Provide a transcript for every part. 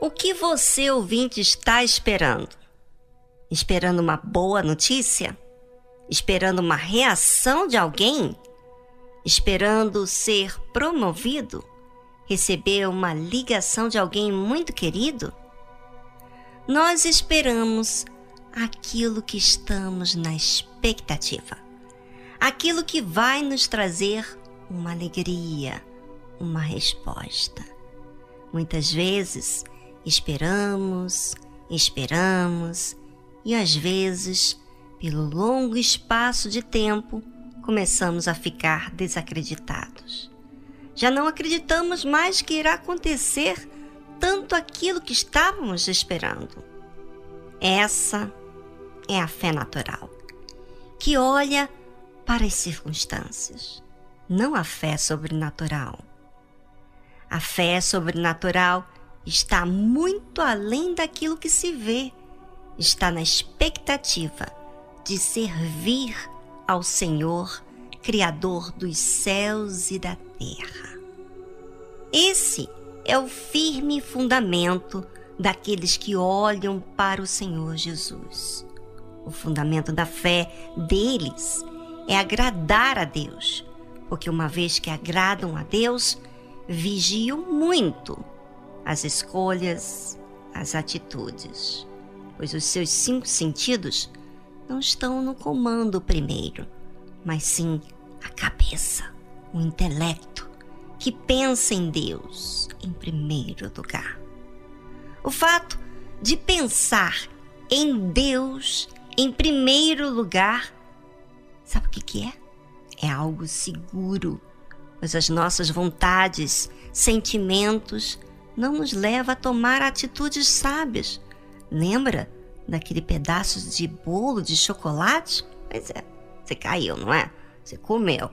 O que você, ouvinte, está esperando? Esperando uma boa notícia? Esperando uma reação de alguém? Esperando ser promovido? Receber uma ligação de alguém muito querido? Nós esperamos aquilo que estamos na expectativa, aquilo que vai nos trazer uma alegria, uma resposta. Muitas vezes esperamos, esperamos e às vezes, pelo longo espaço de tempo, começamos a ficar desacreditados. Já não acreditamos mais que irá acontecer tanto aquilo que estávamos esperando. Essa é a fé natural, que olha para as circunstâncias, não a fé sobrenatural. A fé sobrenatural está muito além daquilo que se vê, está na expectativa de servir ao Senhor, Criador dos céus e da terra. Esse é o firme fundamento daqueles que olham para o Senhor Jesus. O fundamento da fé deles é agradar a Deus, porque uma vez que agradam a Deus, vigiam muito as escolhas, as atitudes, pois os seus cinco sentidos não estão no comando primeiro, mas sim a cabeça, o intelecto, que pensa em Deus em primeiro lugar. O fato de pensar em Deus em primeiro lugar, sabe o que, que é? É algo seguro, pois as nossas vontades, sentimentos não nos leva a tomar atitudes sábias. Lembra daquele pedaço de bolo de chocolate? Pois é, você caiu, não é? Você comeu.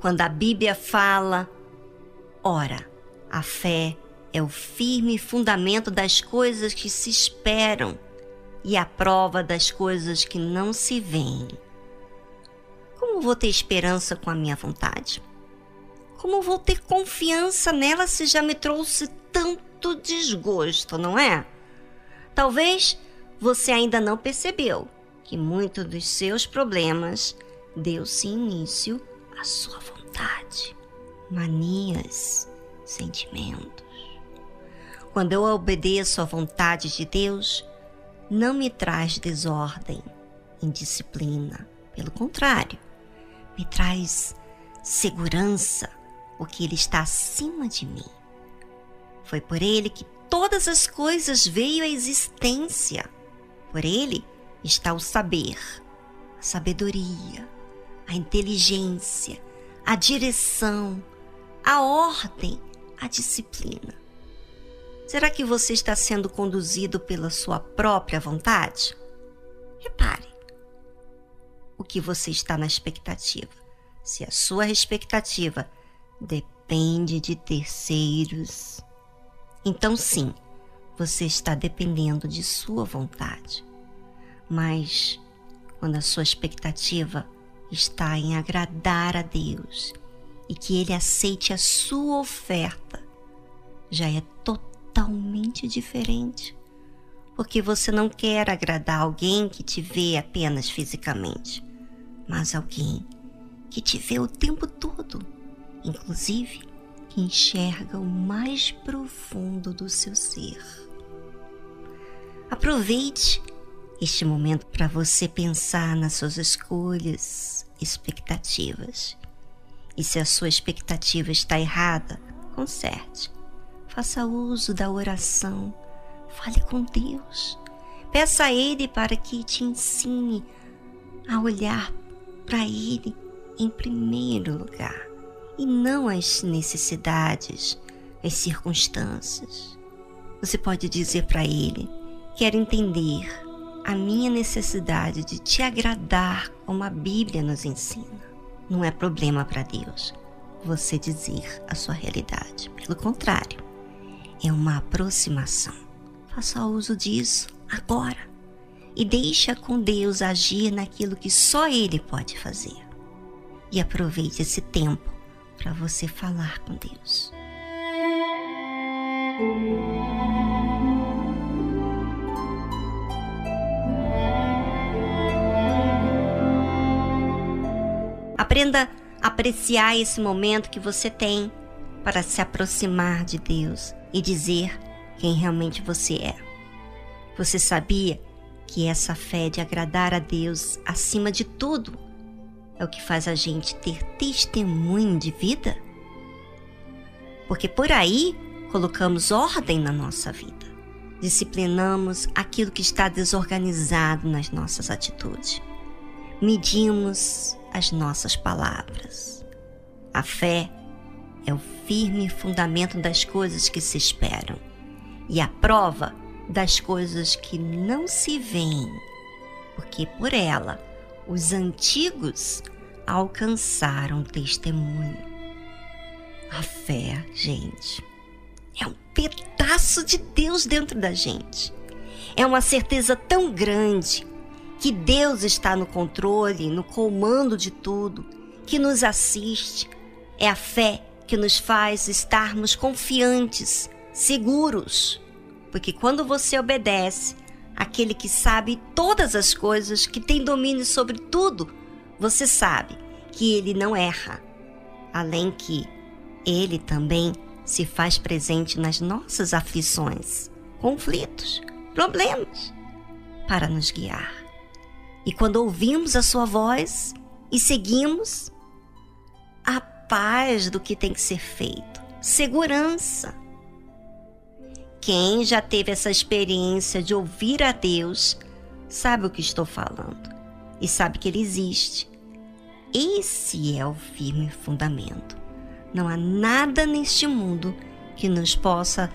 Quando a Bíblia fala, ora, a fé é o firme fundamento das coisas que se esperam e a prova das coisas que não se veem. Como vou ter esperança com a minha vontade? Como vou ter confiança nela se já me trouxe tanto desgosto, não é? Talvez você ainda não percebeu que muito dos seus problemas deu-se início à sua vontade, manias, sentimentos. Quando eu obedeço à vontade de Deus, não me traz desordem, indisciplina. Pelo contrário, me traz segurança, porque Ele está acima de mim. Foi por Ele que todas as coisas veio à existência. Por Ele está o saber, a sabedoria, a inteligência, a direção, a ordem, a disciplina. Será que você está sendo conduzido pela sua própria vontade? Repare o que você está na expectativa. Se a sua expectativa depende de terceiros, então sim, você está dependendo de sua vontade. Mas quando a sua expectativa está em agradar a Deus e que Ele aceite a sua oferta, já é totalmente diferente. Porque você não quer agradar alguém que te vê apenas fisicamente, mas alguém que te vê o tempo todo, inclusive que enxerga o mais profundo do seu ser. Aproveite este momento para você pensar nas suas escolhas, expectativas. E se a sua expectativa está errada, conserte Faça uso da oração. Fale com Deus. Peça a Ele para que te ensine a olhar para Ele em primeiro lugar e não as necessidades, as circunstâncias. Você pode dizer para Ele: Quero entender a minha necessidade de te agradar como a Bíblia nos ensina. Não é problema para Deus você dizer a sua realidade. Pelo contrário, é uma aproximação. Faça uso disso agora e deixa com Deus agir naquilo que só Ele pode fazer. E aproveite esse tempo para você falar com Deus. Aprenda a apreciar esse momento que você tem para se aproximar de Deus e dizer quem realmente você é. Você sabia que essa fé de agradar a Deus acima de tudo é o que faz a gente ter testemunho de vida? Porque por aí colocamos ordem na nossa vida, disciplinamos aquilo que está desorganizado nas nossas atitudes, medimos as nossas palavras. A fé é o firme fundamento das coisas que se esperam e a prova das coisas que não se veem, porque por ela os antigos alcançaram testemunho. A fé, gente, é um pedaço de Deus dentro da gente. É uma certeza tão grande que Deus está no controle, no comando de tudo, que nos assiste. É a fé que nos faz estarmos confiantes, seguros. Porque quando você obedece aquele que sabe todas as coisas, que tem domínio sobre tudo, você sabe que ele não erra. Além que ele também se faz presente nas nossas aflições, conflitos, problemas, para nos guiar. E quando ouvimos a sua voz e seguimos, a paz do que tem que ser feito, segurança, quem já teve essa experiência de ouvir a Deus sabe o que estou falando e sabe que Ele existe. Esse é o firme fundamento. Não há nada neste mundo que nos possa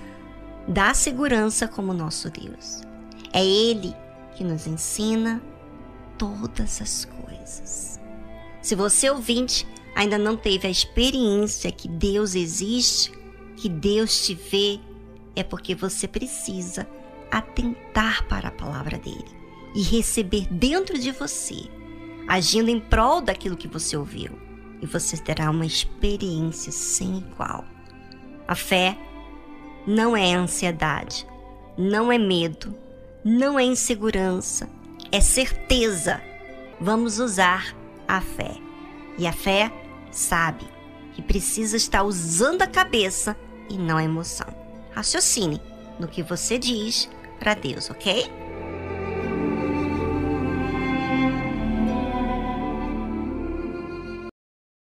dar segurança como nosso Deus. É Ele que nos ensina todas as coisas. Se você ouvinte ainda não teve a experiência que Deus existe, que Deus te vê, é porque você precisa atentar para a palavra dele e receber dentro de você, agindo em prol daquilo que você ouviu, e você terá uma experiência sem igual. A fé não é ansiedade, não é medo, não é insegurança, é certeza. Vamos usar a fé. E a fé sabe que precisa estar usando a cabeça e não a emoção raciocine no que você diz para Deus, ok?